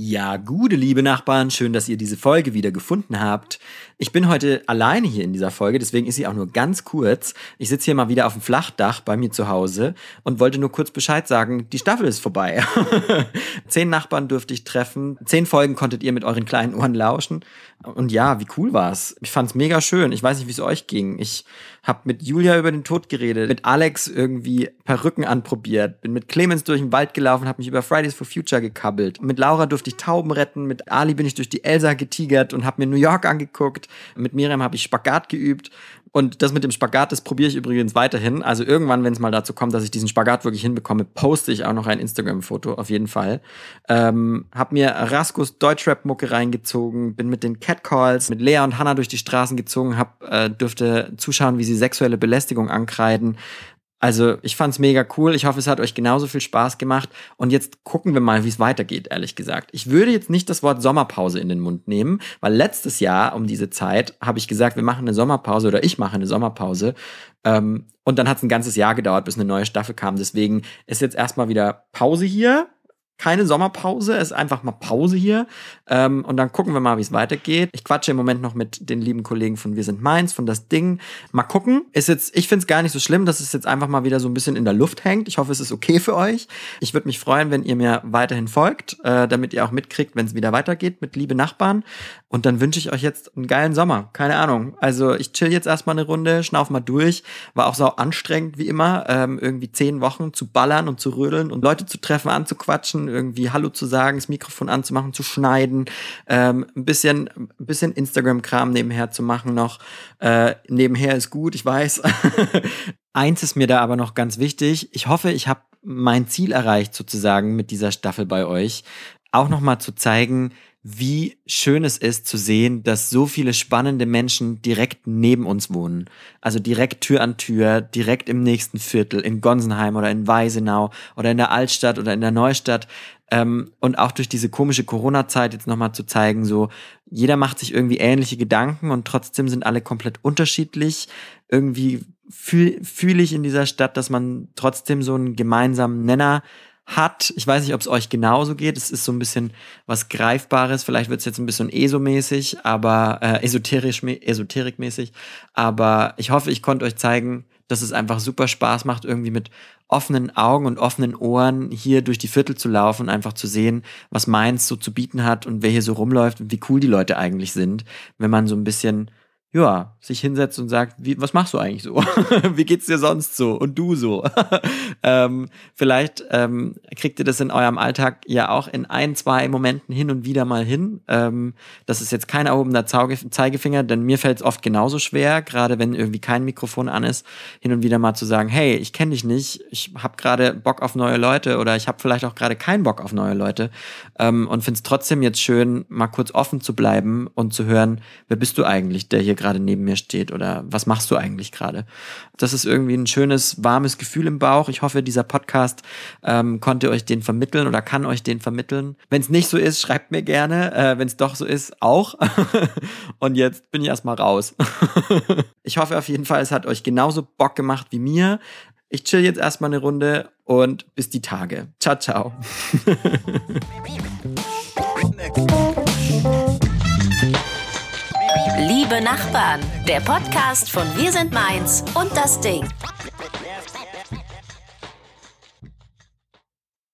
Ja, gute liebe Nachbarn, schön, dass ihr diese Folge wieder gefunden habt. Ich bin heute alleine hier in dieser Folge, deswegen ist sie auch nur ganz kurz. Ich sitze hier mal wieder auf dem Flachdach bei mir zu Hause und wollte nur kurz Bescheid sagen, die Staffel ist vorbei. zehn Nachbarn durfte ich treffen, zehn Folgen konntet ihr mit euren kleinen Ohren lauschen. Und ja, wie cool war's? Ich fand's mega schön. Ich weiß nicht, wie es euch ging. Ich habe mit Julia über den Tod geredet, mit Alex irgendwie Perücken anprobiert, bin mit Clemens durch den Wald gelaufen, habe mich über Fridays for Future gekabbelt. Mit Laura durfte ich Tauben retten, mit Ali bin ich durch die Elsa getigert und habe mir New York angeguckt. Mit Miriam habe ich Spagat geübt. Und das mit dem Spagat, das probiere ich übrigens weiterhin. Also irgendwann, wenn es mal dazu kommt, dass ich diesen Spagat wirklich hinbekomme, poste ich auch noch ein Instagram-Foto, auf jeden Fall. Ähm, hab mir Raskus Deutschrap-Mucke reingezogen, bin mit den Catcalls, mit Lea und Hannah durch die Straßen gezogen, hab, äh, dürfte zuschauen, wie sie sexuelle Belästigung ankreiden, also ich fand's mega cool. Ich hoffe, es hat euch genauso viel Spaß gemacht. Und jetzt gucken wir mal, wie es weitergeht, ehrlich gesagt. Ich würde jetzt nicht das Wort Sommerpause in den Mund nehmen, weil letztes Jahr um diese Zeit habe ich gesagt, wir machen eine Sommerpause oder ich mache eine Sommerpause. Ähm, und dann hat es ein ganzes Jahr gedauert, bis eine neue Staffel kam. Deswegen ist jetzt erstmal wieder Pause hier keine Sommerpause, es ist einfach mal Pause hier. Ähm, und dann gucken wir mal, wie es weitergeht. Ich quatsche im Moment noch mit den lieben Kollegen von Wir sind Mainz, von das Ding. Mal gucken. Ist jetzt, ich finde es gar nicht so schlimm, dass es jetzt einfach mal wieder so ein bisschen in der Luft hängt. Ich hoffe, es ist okay für euch. Ich würde mich freuen, wenn ihr mir weiterhin folgt, äh, damit ihr auch mitkriegt, wenn es wieder weitergeht mit liebe Nachbarn. Und dann wünsche ich euch jetzt einen geilen Sommer. Keine Ahnung. Also ich chill jetzt erstmal eine Runde, schnauf mal durch. War auch so anstrengend wie immer, ähm, irgendwie zehn Wochen zu ballern und zu rödeln und Leute zu treffen, anzuquatschen irgendwie Hallo zu sagen, das Mikrofon anzumachen, zu schneiden, ähm, ein bisschen, ein bisschen Instagram-Kram nebenher zu machen noch. Äh, nebenher ist gut, ich weiß. Eins ist mir da aber noch ganz wichtig. Ich hoffe, ich habe mein Ziel erreicht sozusagen mit dieser Staffel bei euch. Auch nochmal zu zeigen, wie schön es ist zu sehen, dass so viele spannende Menschen direkt neben uns wohnen. Also direkt Tür an Tür, direkt im nächsten Viertel, in Gonsenheim oder in Weisenau oder in der Altstadt oder in der Neustadt. Ähm, und auch durch diese komische Corona-Zeit jetzt nochmal zu zeigen, so jeder macht sich irgendwie ähnliche Gedanken und trotzdem sind alle komplett unterschiedlich. Irgendwie fühle fühl ich in dieser Stadt, dass man trotzdem so einen gemeinsamen Nenner hat. Ich weiß nicht, ob es euch genauso geht. Es ist so ein bisschen was Greifbares. Vielleicht wird es jetzt ein bisschen ESO-mäßig, aber äh, esoterisch, esoterikmäßig. Aber ich hoffe, ich konnte euch zeigen, dass es einfach super Spaß macht, irgendwie mit offenen Augen und offenen Ohren hier durch die Viertel zu laufen und einfach zu sehen, was Mainz so zu bieten hat und wer hier so rumläuft und wie cool die Leute eigentlich sind, wenn man so ein bisschen ja, sich hinsetzt und sagt, wie, was machst du eigentlich so? wie geht's dir sonst so? Und du so? ähm, vielleicht ähm, kriegt ihr das in eurem Alltag ja auch in ein, zwei Momenten hin und wieder mal hin. Ähm, das ist jetzt kein erhobener Zeigefinger, denn mir fällt es oft genauso schwer, gerade wenn irgendwie kein Mikrofon an ist, hin und wieder mal zu sagen, hey, ich kenne dich nicht, ich habe gerade Bock auf neue Leute oder ich habe vielleicht auch gerade keinen Bock auf neue Leute ähm, und finde es trotzdem jetzt schön, mal kurz offen zu bleiben und zu hören, wer bist du eigentlich, der hier gerade neben mir steht oder was machst du eigentlich gerade. Das ist irgendwie ein schönes, warmes Gefühl im Bauch. Ich hoffe, dieser Podcast ähm, konnte euch den vermitteln oder kann euch den vermitteln. Wenn es nicht so ist, schreibt mir gerne. Äh, Wenn es doch so ist, auch. Und jetzt bin ich erstmal raus. ich hoffe auf jeden Fall, es hat euch genauso Bock gemacht wie mir. Ich chill jetzt erstmal eine Runde und bis die Tage. Ciao, ciao. Liebe Nachbarn, der Podcast von Wir sind Mainz und das Ding.